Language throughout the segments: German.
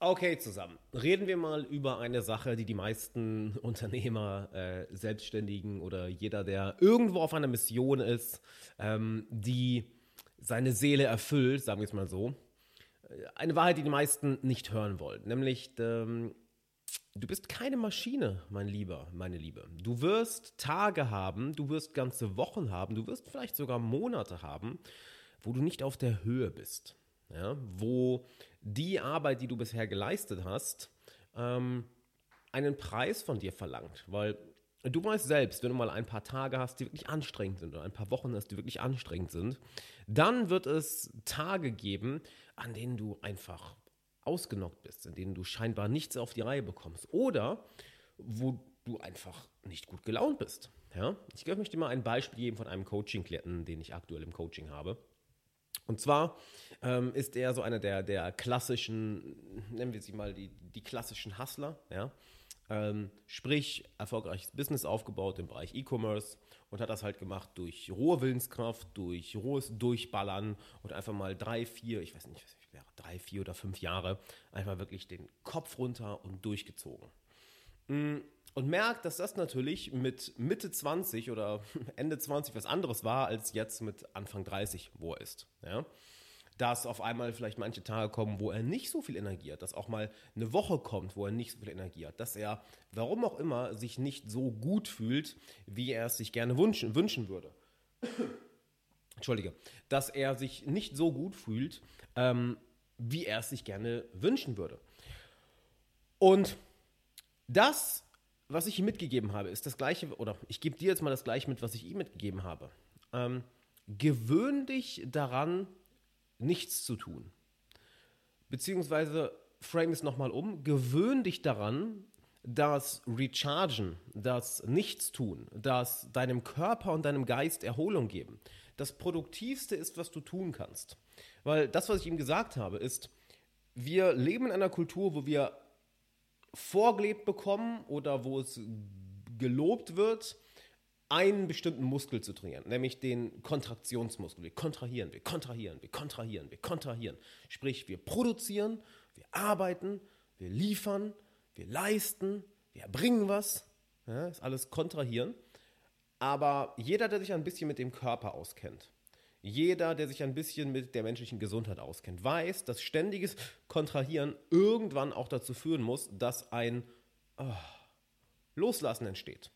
Okay, zusammen. Reden wir mal über eine Sache, die die meisten Unternehmer, äh, Selbstständigen oder jeder, der irgendwo auf einer Mission ist, ähm, die seine Seele erfüllt, sagen wir es mal so. Äh, eine Wahrheit, die die meisten nicht hören wollen, nämlich ähm, du bist keine Maschine, mein Lieber, meine Liebe. Du wirst Tage haben, du wirst ganze Wochen haben, du wirst vielleicht sogar Monate haben, wo du nicht auf der Höhe bist ja, wo die Arbeit, die du bisher geleistet hast, ähm, einen Preis von dir verlangt. Weil du weißt selbst, wenn du mal ein paar Tage hast, die wirklich anstrengend sind oder ein paar Wochen hast, die wirklich anstrengend sind, dann wird es Tage geben, an denen du einfach ausgenockt bist, in denen du scheinbar nichts auf die Reihe bekommst oder wo du einfach nicht gut gelaunt bist. Ja? Ich möchte dir mal ein Beispiel geben von einem Coaching-Klienten, den ich aktuell im Coaching habe. Und zwar ähm, ist er so einer der, der klassischen, nennen wir sie mal die, die klassischen Hustler, ja. Ähm, sprich, erfolgreiches Business aufgebaut im Bereich E-Commerce und hat das halt gemacht durch rohe Willenskraft, durch rohes Durchballern und einfach mal drei, vier, ich weiß nicht, was wäre, drei, vier oder fünf Jahre einfach wirklich den Kopf runter und durchgezogen. Mm, und merkt, dass das natürlich mit Mitte 20 oder Ende 20 was anderes war als jetzt mit Anfang 30, wo er ist. Ja? Dass auf einmal vielleicht manche Tage kommen, wo er nicht so viel Energie hat, dass auch mal eine Woche kommt, wo er nicht so viel Energie hat, dass er, warum auch immer, sich nicht so gut fühlt, wie er es sich gerne wünschen, wünschen würde. Entschuldige, dass er sich nicht so gut fühlt, ähm, wie er es sich gerne wünschen würde. Und das was ich ihm mitgegeben habe, ist das gleiche, oder ich gebe dir jetzt mal das gleiche mit, was ich ihm mitgegeben habe. Ähm, gewöhn dich daran, nichts zu tun. Beziehungsweise frame es nochmal um, gewöhn dich daran, das Rechargen, das Nichtstun, das deinem Körper und deinem Geist Erholung geben, das Produktivste ist, was du tun kannst. Weil das, was ich ihm gesagt habe, ist, wir leben in einer Kultur, wo wir vorgelebt bekommen oder wo es gelobt wird, einen bestimmten Muskel zu trainieren, nämlich den Kontraktionsmuskel. Wir kontrahieren, wir kontrahieren, wir kontrahieren, wir kontrahieren. Sprich, wir produzieren, wir arbeiten, wir liefern, wir leisten, wir erbringen was. Ja, ist alles kontrahieren. Aber jeder, der sich ein bisschen mit dem Körper auskennt, jeder, der sich ein bisschen mit der menschlichen Gesundheit auskennt, weiß, dass ständiges Kontrahieren irgendwann auch dazu führen muss, dass ein oh, Loslassen entsteht.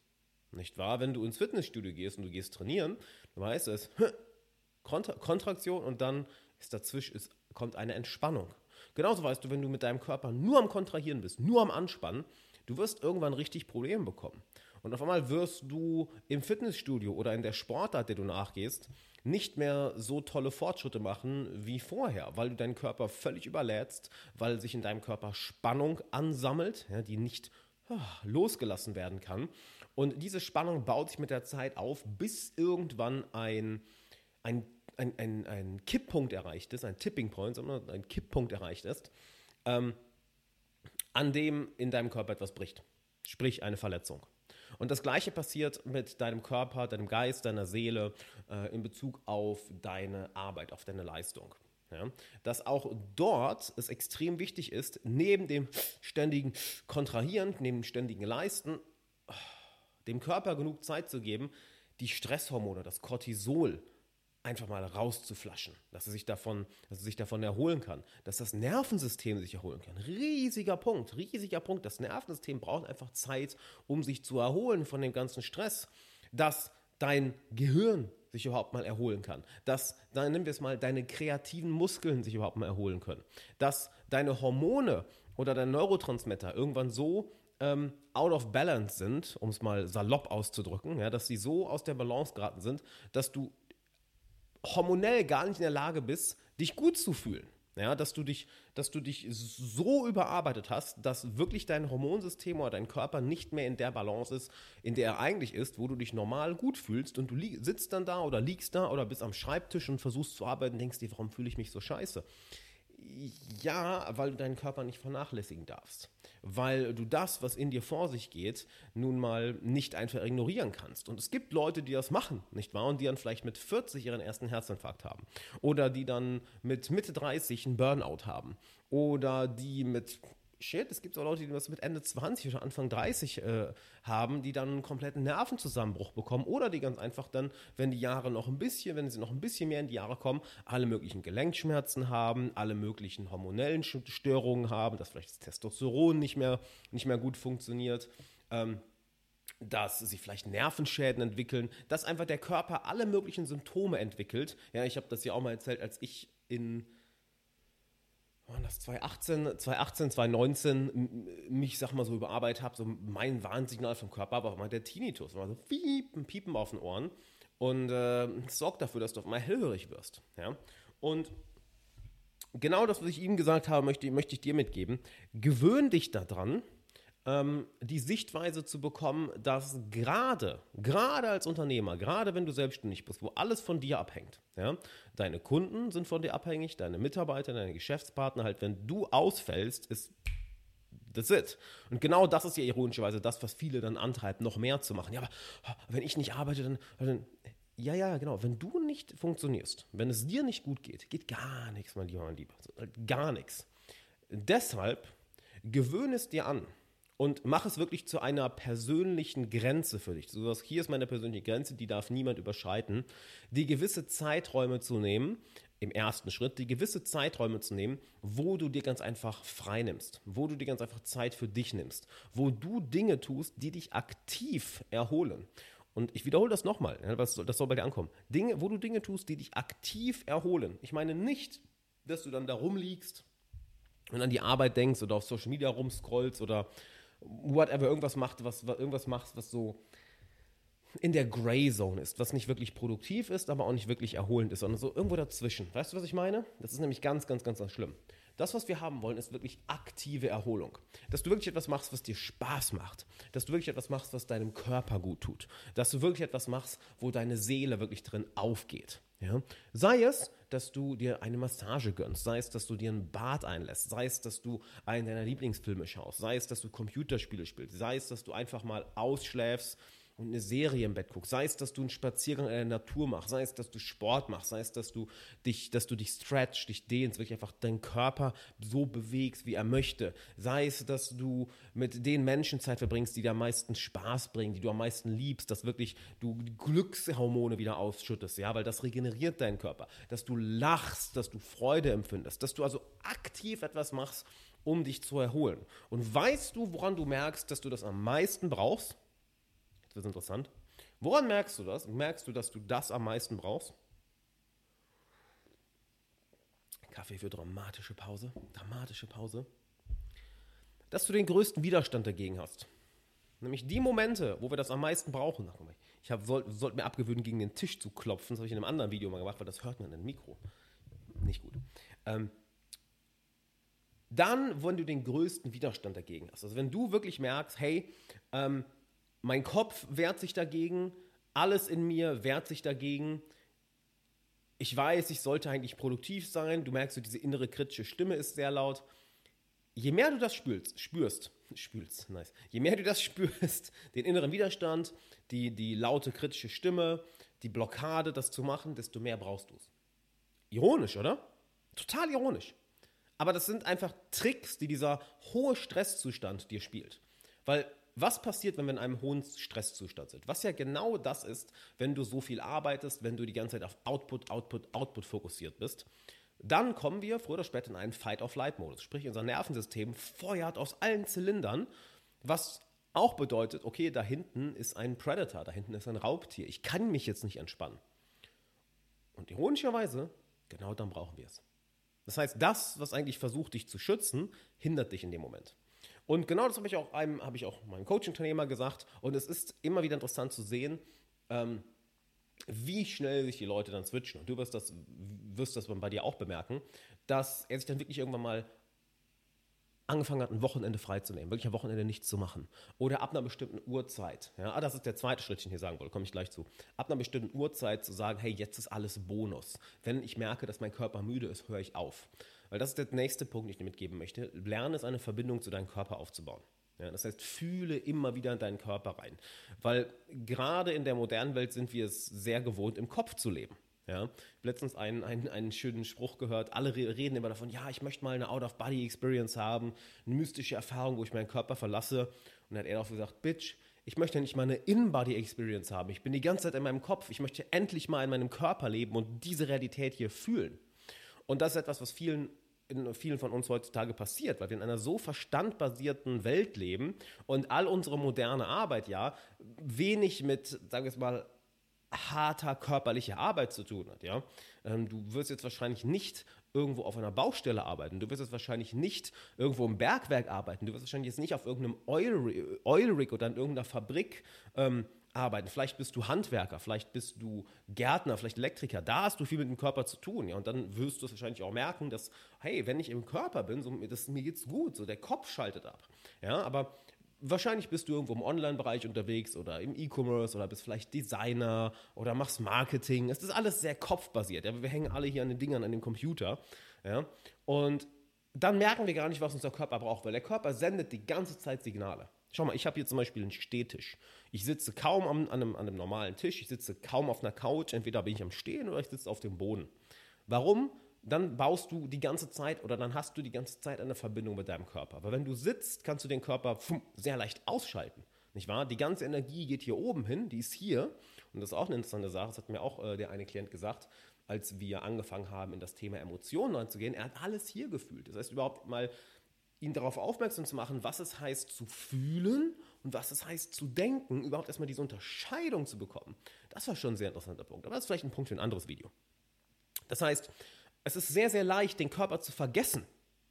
Nicht wahr? Wenn du ins Fitnessstudio gehst und du gehst trainieren, dann heißt es Kontra Kontraktion und dann ist dazwischen ist, kommt eine Entspannung. Genauso weißt du, wenn du mit deinem Körper nur am Kontrahieren bist, nur am Anspannen, du wirst irgendwann richtig Probleme bekommen. Und auf einmal wirst du im Fitnessstudio oder in der Sportart, der du nachgehst, nicht mehr so tolle Fortschritte machen wie vorher, weil du deinen Körper völlig überlädst, weil sich in deinem Körper Spannung ansammelt, ja, die nicht oh, losgelassen werden kann. Und diese Spannung baut sich mit der Zeit auf, bis irgendwann ein, ein, ein, ein, ein Kipppunkt erreicht ist, ein Tipping Point, sondern ein Kipppunkt erreicht ist, ähm, an dem in deinem Körper etwas bricht. Sprich eine Verletzung. Und das Gleiche passiert mit deinem Körper, deinem Geist, deiner Seele äh, in Bezug auf deine Arbeit, auf deine Leistung. Ja, dass auch dort es extrem wichtig ist, neben dem ständigen Kontrahieren, neben dem ständigen Leisten, dem Körper genug Zeit zu geben, die Stresshormone, das Cortisol einfach mal rauszuflaschen, dass er sich davon, dass er sich davon erholen kann, dass das Nervensystem sich erholen kann. Riesiger Punkt, riesiger Punkt. Das Nervensystem braucht einfach Zeit, um sich zu erholen von dem ganzen Stress, dass dein Gehirn sich überhaupt mal erholen kann, dass, dann nehmen wir es mal, deine kreativen Muskeln sich überhaupt mal erholen können, dass deine Hormone oder dein Neurotransmitter irgendwann so ähm, out of balance sind, um es mal salopp auszudrücken, ja, dass sie so aus der Balance geraten sind, dass du hormonell gar nicht in der Lage bist, dich gut zu fühlen. Ja, dass du dich, dass du dich so überarbeitet hast, dass wirklich dein Hormonsystem oder dein Körper nicht mehr in der Balance ist, in der er eigentlich ist, wo du dich normal gut fühlst und du sitzt dann da oder liegst da oder bist am Schreibtisch und versuchst zu arbeiten denkst dir, warum fühle ich mich so scheiße? Ja, weil du deinen Körper nicht vernachlässigen darfst. weil du das, was in dir vor sich geht, nun mal nicht einfach ignorieren kannst. Und es gibt Leute, die das machen, nicht wahr? Und die dann vielleicht mit 40 ihren ersten Herzinfarkt haben. Oder die dann mit Mitte 30 einen Burnout haben. Oder die mit shit, es gibt auch Leute, die das mit Ende 20 oder Anfang 30 äh, haben, die dann einen kompletten Nervenzusammenbruch bekommen oder die ganz einfach dann, wenn die Jahre noch ein bisschen, wenn sie noch ein bisschen mehr in die Jahre kommen, alle möglichen Gelenkschmerzen haben, alle möglichen hormonellen Störungen haben, dass vielleicht das Testosteron nicht mehr, nicht mehr gut funktioniert. Ähm, dass sie vielleicht Nervenschäden entwickeln, dass einfach der Körper alle möglichen Symptome entwickelt. Ja, ich habe das ja auch mal erzählt, als ich in waren das 2018, 2018, 2019 mich, sag mal so, überarbeitet habe, so mein Warnsignal vom Körper war mal der Tinnitus. War so piepen, piepen auf den Ohren und äh, sorgt dafür, dass du auf einmal hellhörig wirst. Ja? Und genau das, was ich ihm gesagt habe, möchte, möchte ich dir mitgeben. Gewöhn dich daran, ähm, die Sichtweise zu bekommen, dass gerade, gerade als Unternehmer, gerade wenn du selbstständig bist, wo alles von dir abhängt, ja, deine Kunden sind von dir abhängig, deine Mitarbeiter, deine Geschäftspartner, halt, wenn du ausfällst, ist That's it. Und genau das ist ja ironischerweise das, was viele dann antreibt, noch mehr zu machen. Ja, aber wenn ich nicht arbeite, dann, dann ja, ja, genau. Wenn du nicht funktionierst, wenn es dir nicht gut geht, geht gar nichts, mein Lieber, mein Lieber. Gar nichts. Deshalb gewöhne es dir an, und mach es wirklich zu einer persönlichen Grenze für dich. So, hier ist meine persönliche Grenze, die darf niemand überschreiten. Die gewisse Zeiträume zu nehmen, im ersten Schritt, die gewisse Zeiträume zu nehmen, wo du dir ganz einfach frei nimmst, wo du dir ganz einfach Zeit für dich nimmst, wo du Dinge tust, die dich aktiv erholen. Und ich wiederhole das nochmal, das soll bei dir ankommen. Dinge, wo du Dinge tust, die dich aktiv erholen. Ich meine nicht, dass du dann da rumliegst und an die Arbeit denkst oder auf Social Media rumscrollst oder whatever, irgendwas macht, was, irgendwas machst, was so in der Gray Zone ist, was nicht wirklich produktiv ist, aber auch nicht wirklich erholend ist, sondern so irgendwo dazwischen. Weißt du, was ich meine? Das ist nämlich ganz, ganz, ganz, ganz schlimm. Das, was wir haben wollen, ist wirklich aktive Erholung. Dass du wirklich etwas machst, was dir Spaß macht. Dass du wirklich etwas machst, was deinem Körper gut tut. Dass du wirklich etwas machst, wo deine Seele wirklich drin aufgeht. Ja? Sei es, dass du dir eine Massage gönnst, sei es, dass du dir ein Bad einlässt, sei es, dass du einen deiner Lieblingsfilme schaust, sei es, dass du Computerspiele spielst, sei es, dass du einfach mal ausschläfst und eine Serie im Bett guckst, sei es, dass du einen Spaziergang in der Natur machst, sei es, dass du Sport machst, sei es, dass du dich, dass du dich stretchst, dich dehnst, wirklich einfach deinen Körper so bewegst, wie er möchte, sei es, dass du mit den Menschen Zeit verbringst, die dir am meisten Spaß bringen, die du am meisten liebst, dass wirklich du Glückshormone wieder ausschüttest, ja, weil das regeneriert deinen Körper, dass du lachst, dass du Freude empfindest, dass du also aktiv etwas machst, um dich zu erholen. Und weißt du, woran du merkst, dass du das am meisten brauchst? Das ist interessant. Woran merkst du das? Merkst du, dass du das am meisten brauchst? Kaffee für dramatische Pause. Dramatische Pause. Dass du den größten Widerstand dagegen hast. Nämlich die Momente, wo wir das am meisten brauchen. Ich sollte sollt mir abgewöhnen, gegen den Tisch zu klopfen. Das habe ich in einem anderen Video mal gemacht, weil das hört man in dem Mikro. Nicht gut. Ähm, dann, wenn du den größten Widerstand dagegen hast. Also wenn du wirklich merkst, hey, ähm, mein Kopf wehrt sich dagegen, alles in mir wehrt sich dagegen. Ich weiß, ich sollte eigentlich produktiv sein. Du merkst, diese innere kritische Stimme ist sehr laut. Je mehr du das spürst, spürst, spülst, nice. Je mehr du das spürst, den inneren Widerstand, die, die laute kritische Stimme, die Blockade, das zu machen, desto mehr brauchst du es. Ironisch, oder? Total ironisch. Aber das sind einfach Tricks, die dieser hohe Stresszustand dir spielt. Weil was passiert, wenn wir in einem hohen Stresszustand sind? Was ja genau das ist, wenn du so viel arbeitest, wenn du die ganze Zeit auf Output, Output, Output fokussiert bist. Dann kommen wir früher oder später in einen Fight-of-Flight-Modus. Sprich, unser Nervensystem feuert aus allen Zylindern, was auch bedeutet, okay, da hinten ist ein Predator, da hinten ist ein Raubtier. Ich kann mich jetzt nicht entspannen. Und ironischerweise, genau dann brauchen wir es. Das heißt, das, was eigentlich versucht, dich zu schützen, hindert dich in dem Moment. Und genau das habe ich auch einem, habe ich auch meinem Coaching-Unternehmer gesagt. Und es ist immer wieder interessant zu sehen, ähm, wie schnell sich die Leute dann switchen. Und du wirst das, wirst das bei dir auch bemerken, dass er sich dann wirklich irgendwann mal angefangen hat, ein Wochenende freizunehmen, wirklich ein Wochenende nichts zu machen. Oder ab einer bestimmten Uhrzeit. Ja, ah, das ist der zweite Schritt, den ich hier sagen wollte, komme ich gleich zu. Ab einer bestimmten Uhrzeit zu sagen, hey, jetzt ist alles Bonus. Wenn ich merke, dass mein Körper müde ist, höre ich auf. Weil das ist der nächste Punkt, den ich dir mitgeben möchte. Lerne es, eine Verbindung zu deinem Körper aufzubauen. Ja, das heißt, fühle immer wieder in deinen Körper rein. Weil gerade in der modernen Welt sind wir es sehr gewohnt, im Kopf zu leben. Ja, letztens einen, einen, einen schönen Spruch gehört. Alle reden immer davon, ja, ich möchte mal eine Out-of-Body-Experience haben, eine mystische Erfahrung, wo ich meinen Körper verlasse. Und dann hat er auch gesagt, Bitch, ich möchte nicht mal eine In-Body-Experience haben. Ich bin die ganze Zeit in meinem Kopf. Ich möchte endlich mal in meinem Körper leben und diese Realität hier fühlen. Und das ist etwas, was vielen in vielen von uns heutzutage passiert, weil wir in einer so verstandbasierten Welt leben und all unsere moderne Arbeit ja wenig mit, sagen wir es mal, harter körperlicher Arbeit zu tun hat. Ja? Ähm, du wirst jetzt wahrscheinlich nicht irgendwo auf einer Baustelle arbeiten. Du wirst jetzt wahrscheinlich nicht irgendwo im Bergwerk arbeiten. Du wirst wahrscheinlich jetzt nicht auf irgendeinem Oil, Rig oder in irgendeiner Fabrik ähm, arbeiten. Vielleicht bist du Handwerker, vielleicht bist du Gärtner, vielleicht Elektriker. Da hast du viel mit dem Körper zu tun. Ja? Und dann wirst du es wahrscheinlich auch merken, dass, hey, wenn ich im Körper bin, so, das, mir geht's gut, so der Kopf schaltet ab. Ja, aber wahrscheinlich bist du irgendwo im Online-Bereich unterwegs oder im E-Commerce oder bist vielleicht Designer oder machst Marketing. Es ist alles sehr kopfbasiert. Ja? Wir hängen alle hier an den Dingern, an dem Computer. Ja? Und dann merken wir gar nicht, was unser Körper braucht, weil der Körper sendet die ganze Zeit Signale. Schau mal, ich habe hier zum Beispiel einen Stehtisch. Ich sitze kaum an, einem, an einem normalen Tisch, ich sitze kaum auf einer Couch, entweder bin ich am Stehen oder ich sitze auf dem Boden. Warum? Dann baust du die ganze Zeit oder dann hast du die ganze Zeit eine Verbindung mit deinem Körper. Weil wenn du sitzt, kannst du den Körper sehr leicht ausschalten. Nicht wahr? Die ganze Energie geht hier oben hin, die ist hier. Und das ist auch eine interessante Sache, das hat mir auch äh, der eine Klient gesagt, als wir angefangen haben, in das Thema Emotionen reinzugehen. Er hat alles hier gefühlt. Das heißt, überhaupt mal ihn darauf aufmerksam zu machen, was es heißt zu fühlen und was es heißt zu denken, überhaupt erstmal diese Unterscheidung zu bekommen. Das war schon ein sehr interessanter Punkt. Aber das ist vielleicht ein Punkt für ein anderes Video. Das heißt, es ist sehr, sehr leicht, den Körper zu vergessen.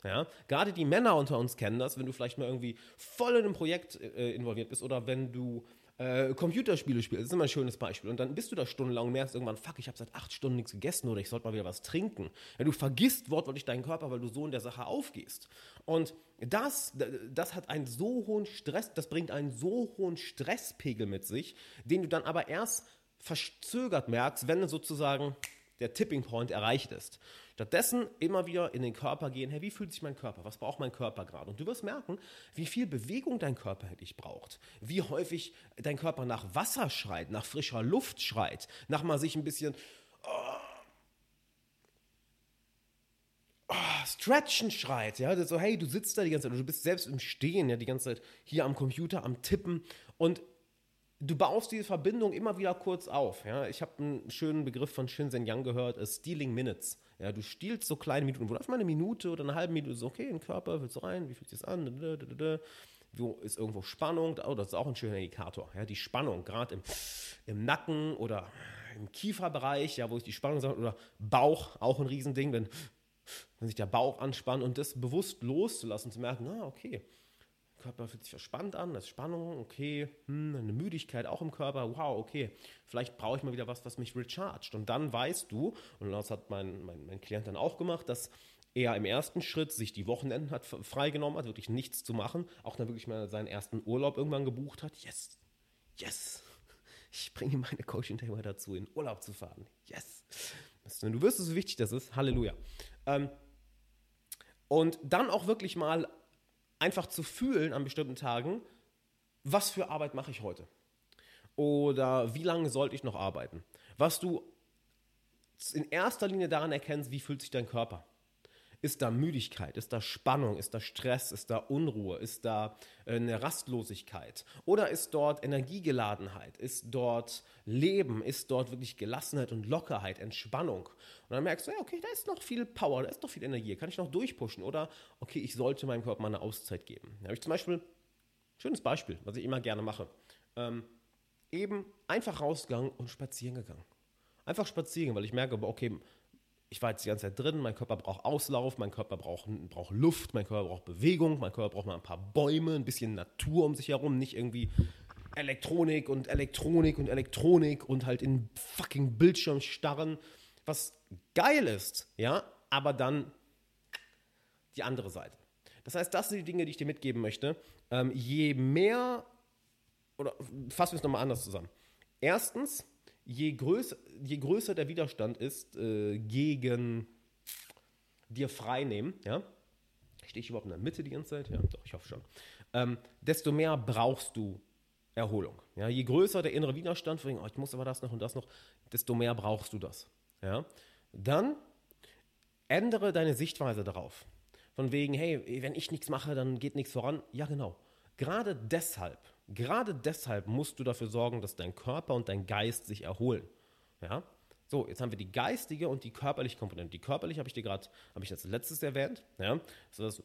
Ja, gerade die Männer unter uns kennen das, wenn du vielleicht mal irgendwie voll in einem Projekt äh, involviert bist oder wenn du äh, Computerspiele spielst. Das ist immer ein schönes Beispiel. Und dann bist du da stundenlang und merkst irgendwann, fuck, ich habe seit acht Stunden nichts gegessen oder ich sollte mal wieder was trinken. Ja, du vergisst wortwörtlich deinen Körper, weil du so in der Sache aufgehst. Und das, das hat einen so hohen Stress, das bringt einen so hohen Stresspegel mit sich, den du dann aber erst verzögert merkst, wenn sozusagen der Tipping Point erreicht ist. Stattdessen immer wieder in den Körper gehen, hey, wie fühlt sich mein Körper? Was braucht mein Körper gerade? Und du wirst merken, wie viel Bewegung dein Körper dich braucht. Wie häufig dein Körper nach Wasser schreit, nach frischer Luft schreit, nach mal sich ein bisschen oh, oh, stretchen schreit. Ja, so, hey, du sitzt da die ganze Zeit, du bist selbst im Stehen, ja, die ganze Zeit hier am Computer, am Tippen und du baust diese Verbindung immer wieder kurz auf. Ja? Ich habe einen schönen Begriff von Shinzen Yang gehört, uh, Stealing Minutes. Ja, du stiehlst so kleine Minuten, wo du mal eine Minute oder eine halbe Minute so, okay, in Körper, willst du rein, wie fühlt sich das an? Wo ist irgendwo Spannung? Oh, das ist auch ein schöner Indikator. Ja, die Spannung, gerade im, im Nacken oder im Kieferbereich, ja, wo ist die Spannung oder Bauch, auch ein Riesending, wenn, wenn sich der Bauch anspannt und das bewusst loszulassen, zu merken, ah, okay, Körper fühlt sich verspannt an, das ist Spannung, okay, hm, eine Müdigkeit auch im Körper, wow, okay, vielleicht brauche ich mal wieder was, was mich rechargt. Und dann weißt du, und das hat mein, mein, mein Klient dann auch gemacht, dass er im ersten Schritt sich die Wochenenden hat freigenommen hat, wirklich nichts zu machen, auch dann wirklich mal seinen ersten Urlaub irgendwann gebucht hat. Yes, yes, ich bringe meine Coaching-Thema dazu, in Urlaub zu fahren. Yes. Du wirst, so wichtig das ist. Halleluja. Ähm, und dann auch wirklich mal einfach zu fühlen an bestimmten Tagen, was für Arbeit mache ich heute? Oder wie lange sollte ich noch arbeiten? Was du in erster Linie daran erkennst, wie fühlt sich dein Körper? Ist da Müdigkeit? Ist da Spannung? Ist da Stress? Ist da Unruhe? Ist da äh, eine Rastlosigkeit? Oder ist dort Energiegeladenheit? Ist dort Leben? Ist dort wirklich Gelassenheit und Lockerheit, Entspannung? Und dann merkst du, ja, okay, da ist noch viel Power, da ist noch viel Energie, kann ich noch durchpushen? Oder, okay, ich sollte meinem Körper mal eine Auszeit geben. Da habe ich zum Beispiel, schönes Beispiel, was ich immer gerne mache, ähm, eben einfach rausgegangen und spazieren gegangen. Einfach spazieren, weil ich merke, okay, ich war jetzt die ganze Zeit drin, mein Körper braucht Auslauf, mein Körper braucht, braucht Luft, mein Körper braucht Bewegung, mein Körper braucht mal ein paar Bäume, ein bisschen Natur um sich herum, nicht irgendwie Elektronik und Elektronik und Elektronik und halt in fucking Bildschirm starren, was geil ist, ja, aber dann die andere Seite. Das heißt, das sind die Dinge, die ich dir mitgeben möchte. Ähm, je mehr, oder fassen wir es nochmal anders zusammen. Erstens, je größer, je größer der Widerstand ist äh, gegen dir frei nehmen, ja, stehe ich überhaupt in der Mitte die ganze Zeit? Ja, doch, ich hoffe schon. Ähm, desto mehr brauchst du Erholung. Ja, je größer der innere Widerstand, wegen, oh, ich muss aber das noch und das noch, desto mehr brauchst du das. Ja, dann ändere deine Sichtweise darauf. Von wegen, hey, wenn ich nichts mache, dann geht nichts voran. Ja, genau. Gerade deshalb, gerade deshalb musst du dafür sorgen, dass dein Körper und dein Geist sich erholen. Ja? So, jetzt haben wir die geistige und die körperliche Komponente. Die körperliche habe ich dir gerade, habe ich als letztes erwähnt. Ja? So, das,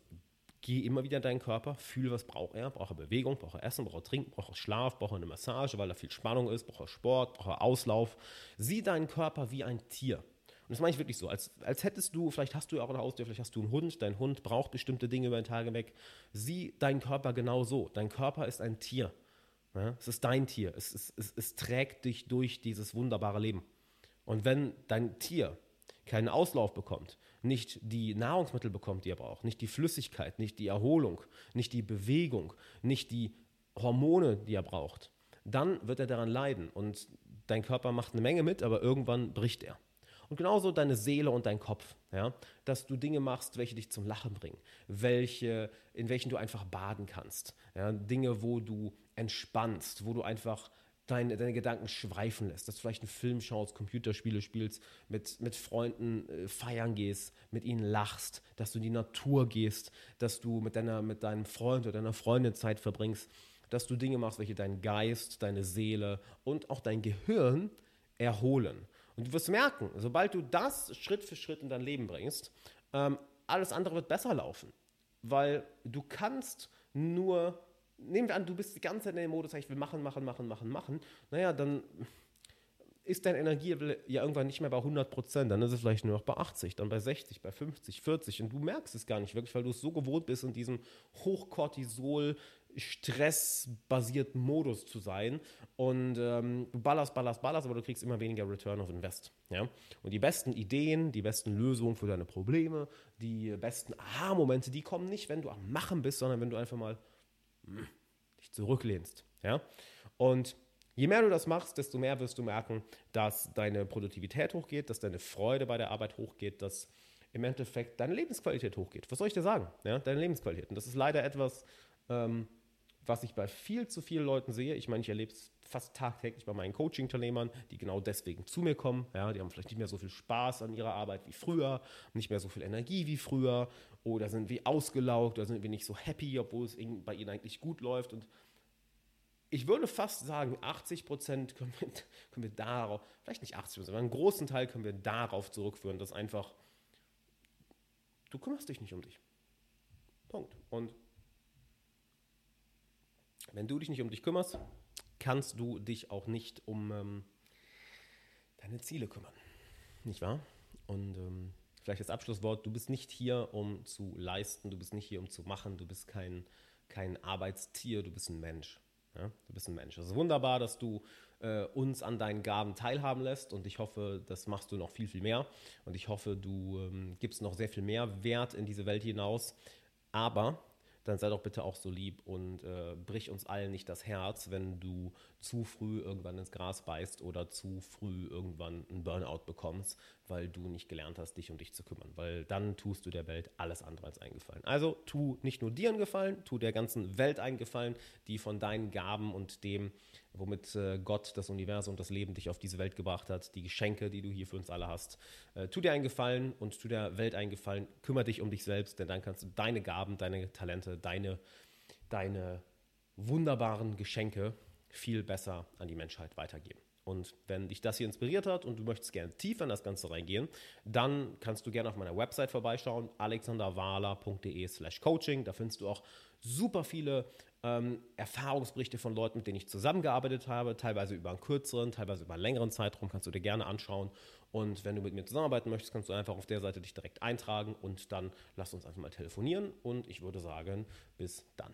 geh immer wieder in deinen Körper, fühle, was braucht er. Braucht er Bewegung, braucht er Essen, braucht er Trinken, braucht er Schlaf, braucht er eine Massage, weil da viel Spannung ist, braucht er Sport, braucht er Auslauf. Sieh deinen Körper wie ein Tier. Und das meine ich wirklich so, als, als hättest du, vielleicht hast du ja auch ein Haustier, vielleicht hast du einen Hund, dein Hund braucht bestimmte Dinge über den Tag hinweg. Sieh deinen Körper genau so. Dein Körper ist ein Tier. Ja? Es ist dein Tier. Es, es, es, es trägt dich durch dieses wunderbare Leben. Und wenn dein Tier keinen Auslauf bekommt, nicht die Nahrungsmittel bekommt, die er braucht, nicht die Flüssigkeit, nicht die Erholung, nicht die Bewegung, nicht die Hormone, die er braucht, dann wird er daran leiden und dein Körper macht eine Menge mit, aber irgendwann bricht er. Und genauso deine Seele und dein Kopf, ja, dass du Dinge machst, welche dich zum Lachen bringen, welche, in welchen du einfach baden kannst, ja, Dinge, wo du entspannst, wo du einfach deine, deine Gedanken schweifen lässt, dass du vielleicht einen Film schaust, Computerspiele spielst, mit, mit Freunden äh, feiern gehst, mit ihnen lachst, dass du in die Natur gehst, dass du mit, deiner, mit deinem Freund oder deiner Freundin Zeit verbringst, dass du Dinge machst, welche deinen Geist, deine Seele und auch dein Gehirn erholen. Und du wirst merken, sobald du das Schritt für Schritt in dein Leben bringst, ähm, alles andere wird besser laufen. Weil du kannst nur, nehmen wir an, du bist die ganze Zeit in dem Modus, ich will machen, machen, machen, machen, machen. Naja, dann ist dein Energielevel ja irgendwann nicht mehr bei 100 Prozent, dann ist es vielleicht nur noch bei 80, dann bei 60, bei 50, 40 und du merkst es gar nicht wirklich, weil du es so gewohnt bist, in diesem Hochcortisol, stressbasierten Modus zu sein und ähm, du ballerst, ballerst, ballerst, aber du kriegst immer weniger Return of Invest. Ja? Und die besten Ideen, die besten Lösungen für deine Probleme, die besten Aha-Momente, die kommen nicht, wenn du am Machen bist, sondern wenn du einfach mal hm, dich zurücklehnst. Ja? Und Je mehr du das machst, desto mehr wirst du merken, dass deine Produktivität hochgeht, dass deine Freude bei der Arbeit hochgeht, dass im Endeffekt deine Lebensqualität hochgeht. Was soll ich dir sagen? Ja, deine Lebensqualität. Und das ist leider etwas, ähm, was ich bei viel zu vielen Leuten sehe. Ich meine, ich erlebe es fast tagtäglich bei meinen Coaching-Teilnehmern, die genau deswegen zu mir kommen. Ja, die haben vielleicht nicht mehr so viel Spaß an ihrer Arbeit wie früher, nicht mehr so viel Energie wie früher oder sind wie ausgelaugt oder sind wir nicht so happy, obwohl es bei ihnen eigentlich gut läuft. Und ich würde fast sagen, 80 Prozent können können wir darauf, vielleicht nicht 80 Prozent, aber einen großen Teil können wir darauf zurückführen, dass einfach, du kümmerst dich nicht um dich. Punkt. Und wenn du dich nicht um dich kümmerst, kannst du dich auch nicht um ähm, deine Ziele kümmern. Nicht wahr? Und ähm, vielleicht das Abschlusswort, du bist nicht hier, um zu leisten, du bist nicht hier, um zu machen, du bist kein, kein Arbeitstier, du bist ein Mensch. Ja? Du bist ein Mensch. Es ist wunderbar, dass du äh, uns an deinen Gaben teilhaben lässt und ich hoffe, das machst du noch viel, viel mehr und ich hoffe, du ähm, gibst noch sehr viel mehr Wert in diese Welt hinaus. Aber dann sei doch bitte auch so lieb und äh, brich uns allen nicht das Herz, wenn du zu früh irgendwann ins Gras beißt oder zu früh irgendwann einen Burnout bekommst, weil du nicht gelernt hast, dich um dich zu kümmern. Weil dann tust du der Welt alles andere als eingefallen. Also tu nicht nur dir einen Gefallen, tu der ganzen Welt einen Gefallen, die von deinen Gaben und dem, womit äh, Gott, das Universum, das Leben dich auf diese Welt gebracht hat, die Geschenke, die du hier für uns alle hast. Äh, tu dir einen Gefallen und tu der Welt einen Gefallen. Kümmere dich um dich selbst, denn dann kannst du deine Gaben, deine Talente, deine, deine wunderbaren Geschenke viel besser an die Menschheit weitergeben. Und wenn dich das hier inspiriert hat und du möchtest gerne tiefer in das Ganze reingehen, dann kannst du gerne auf meiner Website vorbeischauen, alexanderwala.de slash coaching. Da findest du auch super viele ähm, Erfahrungsberichte von Leuten, mit denen ich zusammengearbeitet habe, teilweise über einen kürzeren, teilweise über einen längeren Zeitraum, kannst du dir gerne anschauen. Und wenn du mit mir zusammenarbeiten möchtest, kannst du einfach auf der Seite dich direkt eintragen und dann lass uns einfach mal telefonieren. Und ich würde sagen, bis dann.